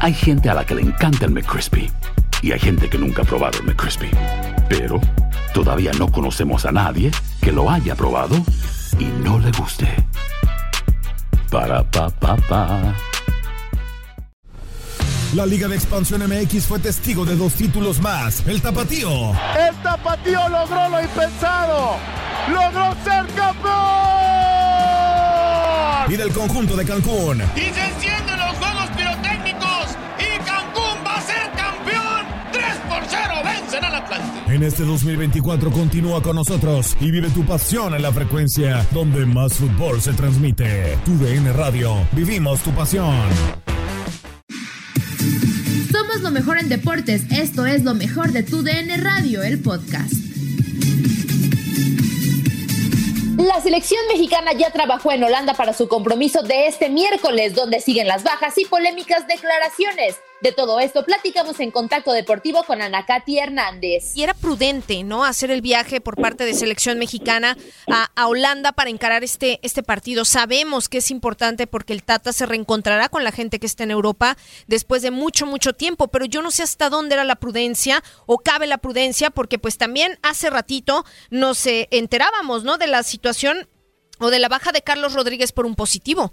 Hay gente a la que le encanta el McCrispy. Y hay gente que nunca ha probado el McCrispy. Pero todavía no conocemos a nadie que lo haya probado y no le guste. Para, pa, pa, pa. La Liga de Expansión MX fue testigo de dos títulos más. El Tapatío. El Tapatío logró lo impensado. Logró ser campeón. Y del conjunto de Cancún. Y En este 2024 continúa con nosotros y vive tu pasión en la frecuencia donde más fútbol se transmite. Tu DN Radio. Vivimos tu pasión. Somos lo mejor en deportes. Esto es lo mejor de tu DN Radio, el podcast. La selección mexicana ya trabajó en Holanda para su compromiso de este miércoles, donde siguen las bajas y polémicas declaraciones. De todo esto platicamos en Contacto Deportivo con Ana Katy Hernández. Y era prudente, ¿no? Hacer el viaje por parte de selección mexicana a, a, Holanda para encarar este, este partido. Sabemos que es importante porque el Tata se reencontrará con la gente que está en Europa después de mucho, mucho tiempo, pero yo no sé hasta dónde era la prudencia o cabe la prudencia porque pues también hace ratito nos eh, enterábamos, ¿no? De la situación o de la baja de Carlos Rodríguez por un positivo.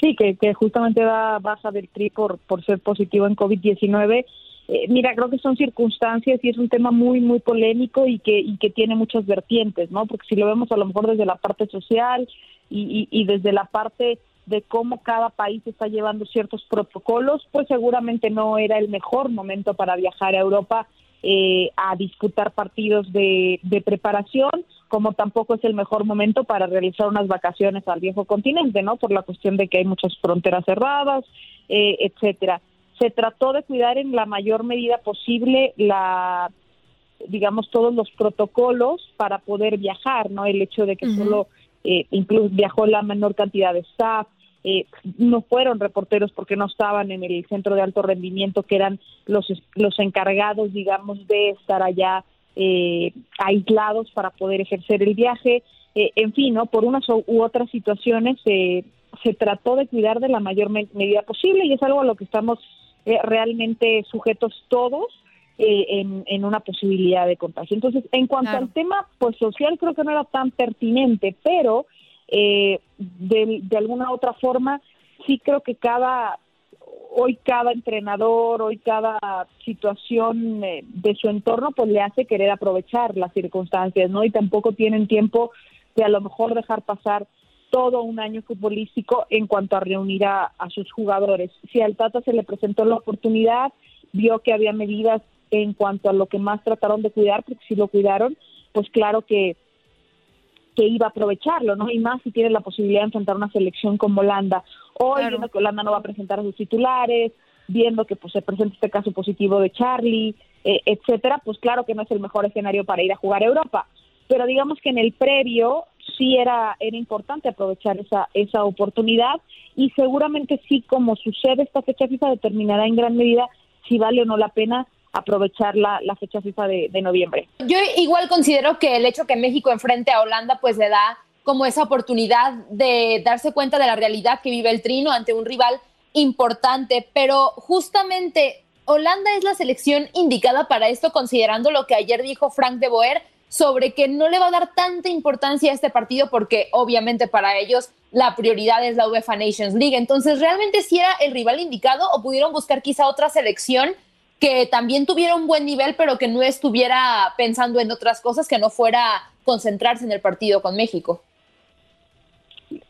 Sí, que, que justamente da baja del tri por, por ser positivo en COVID-19. Eh, mira, creo que son circunstancias y es un tema muy, muy polémico y que, y que tiene muchas vertientes, ¿no? Porque si lo vemos a lo mejor desde la parte social y, y, desde la parte de cómo cada país está llevando ciertos protocolos, pues seguramente no era el mejor momento para viajar a Europa eh, a disputar partidos de, de preparación como tampoco es el mejor momento para realizar unas vacaciones al viejo continente, ¿no? Por la cuestión de que hay muchas fronteras cerradas, eh, etcétera. Se trató de cuidar en la mayor medida posible la digamos todos los protocolos para poder viajar, ¿no? El hecho de que uh -huh. solo eh, incluso viajó la menor cantidad de staff, eh, no fueron reporteros porque no estaban en el centro de alto rendimiento, que eran los, los encargados, digamos, de estar allá eh, aislados para poder ejercer el viaje. Eh, en fin, ¿no? por unas u otras situaciones eh, se trató de cuidar de la mayor me medida posible y es algo a lo que estamos eh, realmente sujetos todos eh, en, en, una posibilidad de contagio. Entonces, en cuanto claro. al tema pues social, creo que no era tan pertinente, pero eh, de, de alguna otra forma sí creo que cada hoy cada entrenador, hoy cada situación eh, de su entorno, pues le hace querer aprovechar las circunstancias, ¿no? Y tampoco tienen tiempo de a lo mejor dejar pasar todo un año futbolístico en cuanto a reunir a, a sus jugadores. Si al Tata se le presentó la oportunidad, vio que había medidas en cuanto a lo que más trataron de cuidar, porque si lo cuidaron, pues claro que que iba a aprovecharlo, ¿no? Y más si tiene la posibilidad de enfrentar una selección como Holanda. Hoy, claro. viendo que Holanda no va a presentar a sus titulares, viendo que pues se presenta este caso positivo de Charlie, eh, etcétera, pues claro que no es el mejor escenario para ir a jugar a Europa. Pero digamos que en el previo sí era, era importante aprovechar esa, esa oportunidad y seguramente sí, como sucede esta fecha FIFA, determinará en gran medida si vale o no la pena aprovechar la, la fecha FIFA de, noviembre. Yo igual considero que el hecho que México enfrente a Holanda pues le da como esa oportunidad de darse cuenta de la realidad que vive el Trino ante un rival importante, pero justamente Holanda es la selección indicada para esto considerando lo que ayer dijo Frank de Boer sobre que no le va a dar tanta importancia a este partido porque obviamente para ellos la prioridad es la UEFA Nations League. Entonces, ¿realmente si era el rival indicado o pudieron buscar quizá otra selección que también tuviera un buen nivel, pero que no estuviera pensando en otras cosas, que no fuera concentrarse en el partido con México?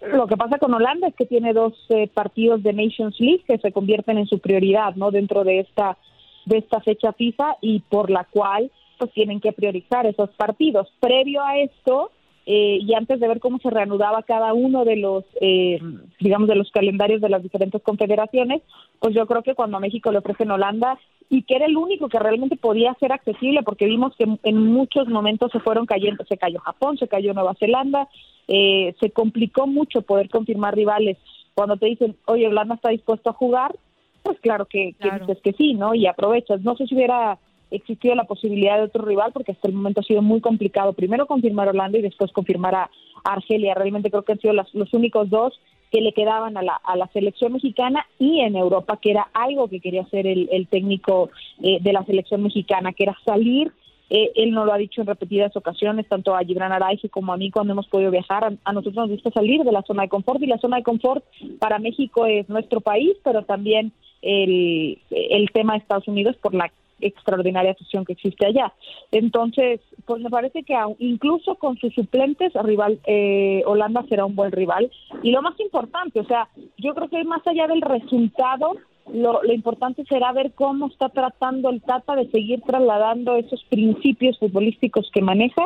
Lo que pasa con Holanda es que tiene dos eh, partidos de Nations League que se convierten en su prioridad, ¿no? Dentro de esta de esta fecha FIFA y por la cual pues tienen que priorizar esos partidos. Previo a esto, eh, y antes de ver cómo se reanudaba cada uno de los, eh, digamos, de los calendarios de las diferentes confederaciones, pues yo creo que cuando a México le ofrecen Holanda y que era el único que realmente podía ser accesible, porque vimos que en muchos momentos se fueron cayendo, se cayó Japón, se cayó Nueva Zelanda, eh, se complicó mucho poder confirmar rivales. Cuando te dicen, oye, Holanda está dispuesto a jugar, pues claro que, que dices que sí, ¿no? Y aprovechas. No sé si hubiera existido la posibilidad de otro rival, porque hasta el momento ha sido muy complicado. Primero confirmar a Holanda y después confirmar a, Argelia. Realmente creo que han sido los únicos dos que le quedaban a la, a la selección mexicana y en Europa, que era algo que quería hacer el, el técnico eh, de la selección mexicana, que era salir. Eh, él no lo ha dicho en repetidas ocasiones, tanto a Gibran Araige como a mí cuando hemos podido viajar. A, a, nosotros nos gusta salir de la zona de confort y la zona de confort para México es nuestro país, pero también el, el tema de Estados Unidos por la extraordinaria afición que existe allá. Entonces, pues me parece que incluso con sus suplentes, rival eh, Holanda será un buen rival. Y lo más importante, o sea, yo creo que más allá del resultado, lo, lo, importante será ver cómo está tratando el Tata de seguir trasladando esos principios futbolísticos que maneja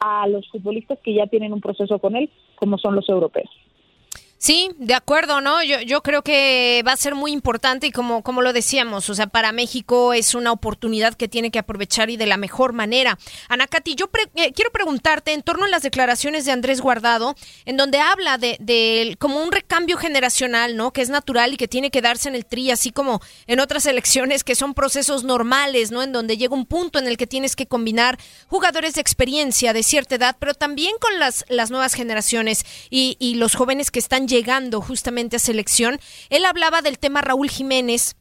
a los futbolistas que ya tienen un proceso con él, como son los europeos. Sí, de acuerdo, ¿no? Yo, yo creo que va a ser muy importante y como, como lo decíamos, o sea, para México es una oportunidad que tiene que aprovechar y de la mejor manera. Ana Katy, yo eh, quiero preguntarte en torno a las declaraciones de Andrés Guardado, en donde habla de, de, como un recambio generacional, ¿no? Que es natural y que tiene que darse en el tri, así como en otras elecciones que son procesos normales, ¿no? En donde llega un punto en el que tienes que combinar jugadores de experiencia de cierta edad, pero también con las, las nuevas generaciones y, y los jóvenes que están llegando justamente a selección. Él hablaba del tema Raúl Jiménez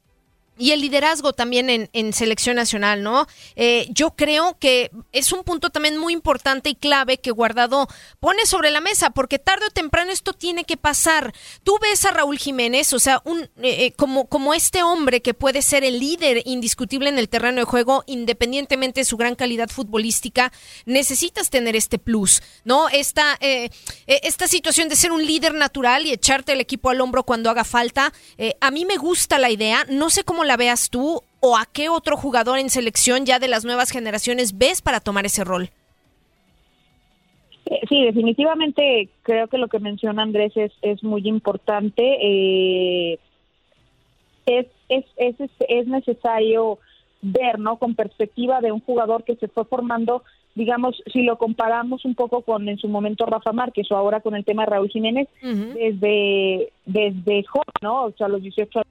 y el liderazgo también en, selección nacional, ¿no? Eh, yo creo que es un punto también muy importante y clave que Guardado pone sobre la mesa, porque tarde o temprano esto tiene que pasar. Tú ves a Raúl Jiménez, o sea, un, eh, eh, como, como este hombre que puede ser el líder indiscutible en el terreno de juego, independientemente de su gran calidad futbolística, necesitas tener este plus, ¿no? Esta, esta situación de ser un líder natural y echarte el equipo al hombro cuando haga falta, a mí me gusta la idea, no sé cómo la veas tú o a qué otro jugador en selección ya de las nuevas generaciones ves para tomar ese rol? Eh, sí, definitivamente creo que lo que menciona Andrés es, es muy importante. Eh, es, es, es, es necesario ver, ¿no? Con perspectiva de un jugador que se fue formando, digamos, si lo comparamos un poco con en su momento Rafa Márquez o ahora con el tema de Raúl Jiménez, desde, desde joven, ¿no? O sea, los 18 años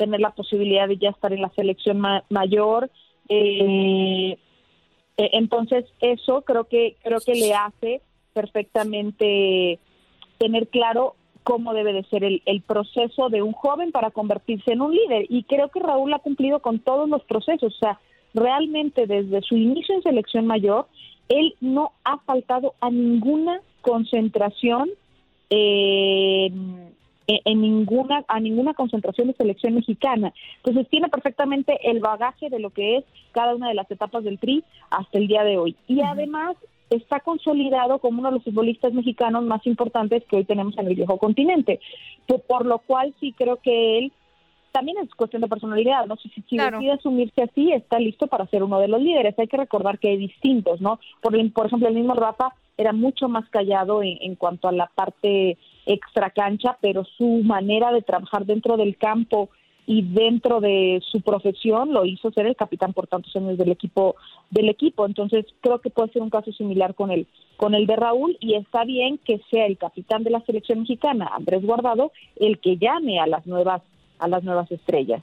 tener la posibilidad de ya estar en la selección mayor. Eh, eh, entonces eso creo que creo que le hace perfectamente tener claro cómo debe de ser el, el, proceso de un joven para convertirse en un líder. Y creo que Raúl ha cumplido con todos los procesos. O sea, realmente desde su inicio en selección mayor, él no ha faltado a ninguna concentración. Eh, en ninguna a ninguna concentración de selección mexicana. Entonces tiene perfectamente el bagaje de lo que es cada una de las etapas del Tri hasta el día de hoy. Y además está consolidado como uno de los futbolistas mexicanos más importantes que hoy tenemos en el viejo continente. Por, lo cual sí creo que él también es cuestión de personalidad, no si, si decide asumirse así, está listo para ser uno de los líderes. Hay que recordar que hay distintos, ¿no? Por, por ejemplo, el mismo Rafa era mucho más callado en, en cuanto a la parte extra cancha, pero su manera de trabajar dentro del campo y dentro de su profesión lo hizo ser el capitán por tantos años del equipo del equipo. Entonces creo que puede ser un caso similar con el con el de Raúl y está bien que sea el capitán de la selección mexicana Andrés Guardado el que llame a las nuevas a las nuevas estrellas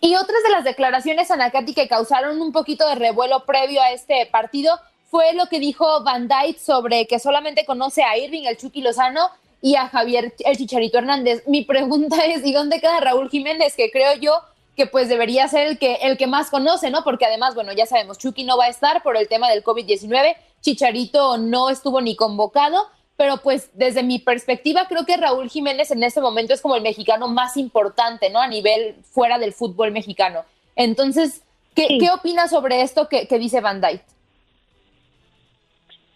Y otras de las declaraciones, Anacati, que causaron un poquito de revuelo previo a este partido fue lo que dijo Van Dyke sobre que solamente conoce a Irving, el Chucky Lozano, y a Javier, el Chicharito Hernández. Mi pregunta es, ¿y dónde queda Raúl Jiménez? Que creo yo que pues debería ser el que, el que más conoce, ¿no? Porque además, bueno, ya sabemos, Chucky no va a estar por el tema del COVID-19, Chicharito no estuvo ni convocado, pero pues desde mi perspectiva creo que Raúl Jiménez en este momento es como el mexicano más importante, ¿no? A nivel fuera del fútbol mexicano. Entonces, ¿qué, ¿qué opinas sobre esto que, dice Van Dyke?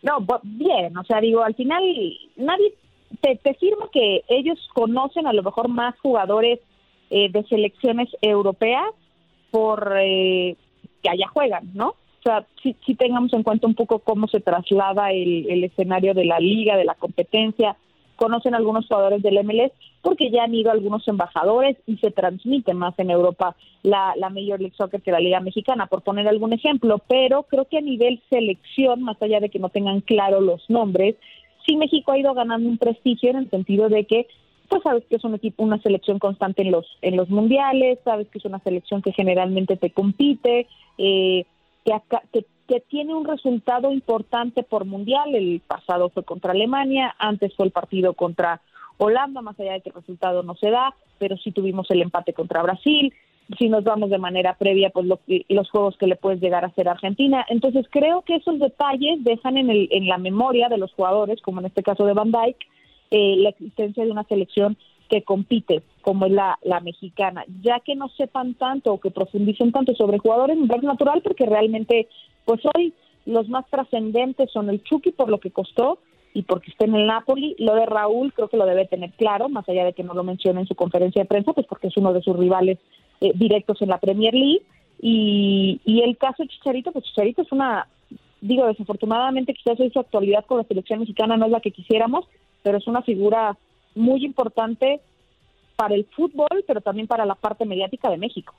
No, bien, o sea, digo, al final nadie te, te firma que ellos conocen a lo mejor más jugadores eh, de selecciones europeas por eh, que allá juegan, ¿no? O sea, si tengamos en cuenta un poco cómo se traslada el, escenario de la liga, de la competencia. Conocen algunos jugadores del MLS porque ya han ido algunos embajadores y se transmite más en Europa la, la Major League Soccer que la Liga Mexicana, por poner algún ejemplo. Pero creo que a nivel selección, más allá de que no tengan claro los nombres, sí México ha ido ganando un prestigio en el sentido de que pues sabes que es un equipo, una selección constante en los en los mundiales, sabes que es una selección que generalmente te compite, eh, que, que, tiene un resultado importante por mundial. El pasado fue contra Alemania, antes fue el partido contra Holanda, más allá de que el resultado no se da, pero sí tuvimos el empate contra Brasil. Si nos vamos de manera previa, pues los juegos que le puedes llegar a hacer Argentina. Entonces creo que esos detalles dejan en, el, en la memoria de los jugadores, como en este caso de Van Dijk, eh, la existencia de una selección que compite, como es la, la mexicana, ya que no sepan tanto o que profundicen tanto sobre jugadores, me parece natural porque realmente, pues hoy los más trascendentes son el Chucky por lo que costó y porque está en el Napoli. Lo de Raúl creo que lo debe tener claro, más allá de que no lo mencione en su conferencia de prensa, pues porque es uno de sus rivales eh, directos en la Premier League. Y, y el caso de Chicharito, pues Chicharito es una, digo, desafortunadamente quizás hoy su actualidad con la selección mexicana no es la que quisiéramos, pero es una figura muy importante para el fútbol, pero también para la parte mediática de México.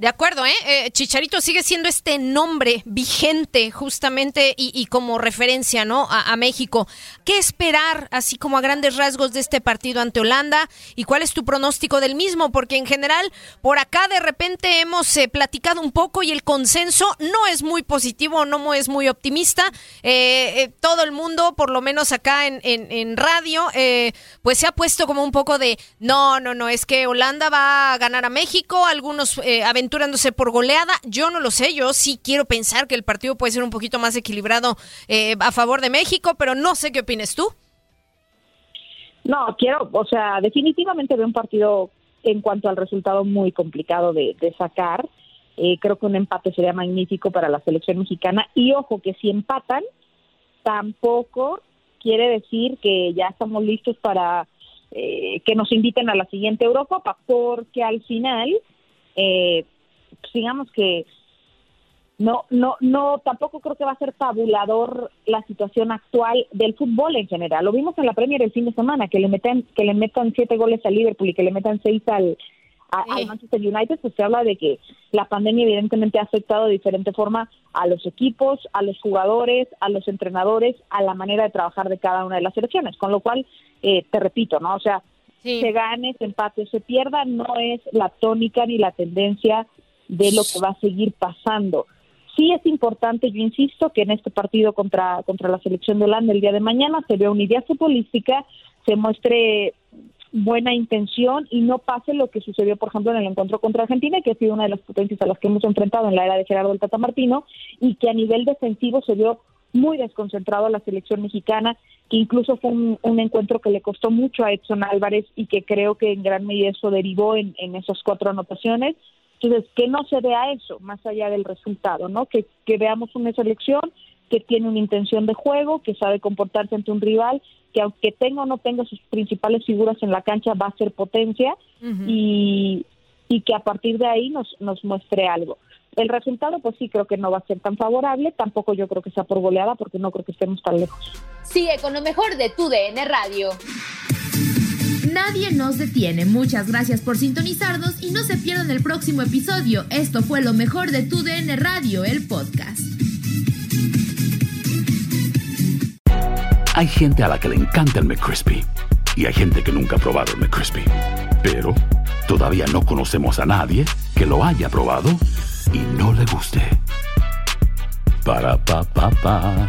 De acuerdo, ¿eh? ¿eh? Chicharito sigue siendo este nombre vigente justamente y, como referencia, ¿no? A, México. ¿Qué esperar, así como a grandes rasgos, de este partido ante Holanda? ¿Y cuál es tu pronóstico del mismo? Porque en general, por acá de repente hemos eh, platicado un poco y el consenso no es muy positivo, no es muy optimista. Eh, todo el mundo, por lo menos acá en, radio, pues se ha puesto como un poco de, no, no, no, es que Holanda va a ganar a México, algunos aventureros aventurándose por goleada. Yo no lo sé, yo sí quiero pensar que el partido puede ser un poquito más equilibrado eh, a favor de México, pero no sé qué opinas tú. No, quiero, o sea, definitivamente veo un partido en cuanto al resultado muy complicado de, sacar. Eh, creo que un empate sería magnífico para la selección mexicana. Y ojo, que si empatan, tampoco quiere decir que ya estamos listos para eh, que nos inviten a la siguiente Eurocopa, porque al final eh, digamos que no, no, no, tampoco creo que va a ser tabulador la situación actual del fútbol en general. Lo vimos en la Premier el fin de semana, que le metan, que le metan siete goles al Liverpool y que le metan seis al, al Manchester United, pues se habla de que la pandemia evidentemente ha afectado de diferente forma a los equipos, a los jugadores, a los entrenadores, a la manera de trabajar de cada una de las selecciones. Con lo cual, eh, te repito, ¿no? O sea, se gane, se empate se pierda, no es la tónica ni la tendencia de lo que va a seguir pasando. Sí es importante, yo insisto, que en este partido contra, contra la selección de Holanda el día de mañana se vea una idea futbolística, se muestre buena intención y no pase lo que sucedió, por ejemplo, en el encuentro contra Argentina, que ha sido una de las potencias a las que hemos enfrentado en la era de Gerardo el Tata Martino, y que a nivel defensivo se vio muy desconcentrado a la selección mexicana, que incluso fue un, encuentro que le costó mucho a Edson Álvarez y que creo que en gran medida eso derivó en, en esas cuatro anotaciones. Entonces, que no se vea eso, más allá del resultado, ¿no? Que, que veamos una selección que tiene una intención de juego, que sabe comportarse ante un rival, que aunque tenga o no tenga sus principales figuras en la cancha, va a ser potencia y, y que a partir de ahí nos, nos muestre algo. El resultado, pues sí, creo que no va a ser tan favorable. Tampoco yo creo que sea por goleada, porque no creo que estemos tan lejos. Sigue con lo mejor de tu DN Radio. Nadie nos detiene. Muchas gracias por sintonizarnos y no se pierdan el próximo episodio. Esto fue lo mejor de tu DN Radio, el podcast. Hay gente a la que le encanta el McCrispy y hay gente que nunca ha probado el McCrispy. Pero todavía no conocemos a nadie que lo haya probado y no le guste. Para pa pa pa.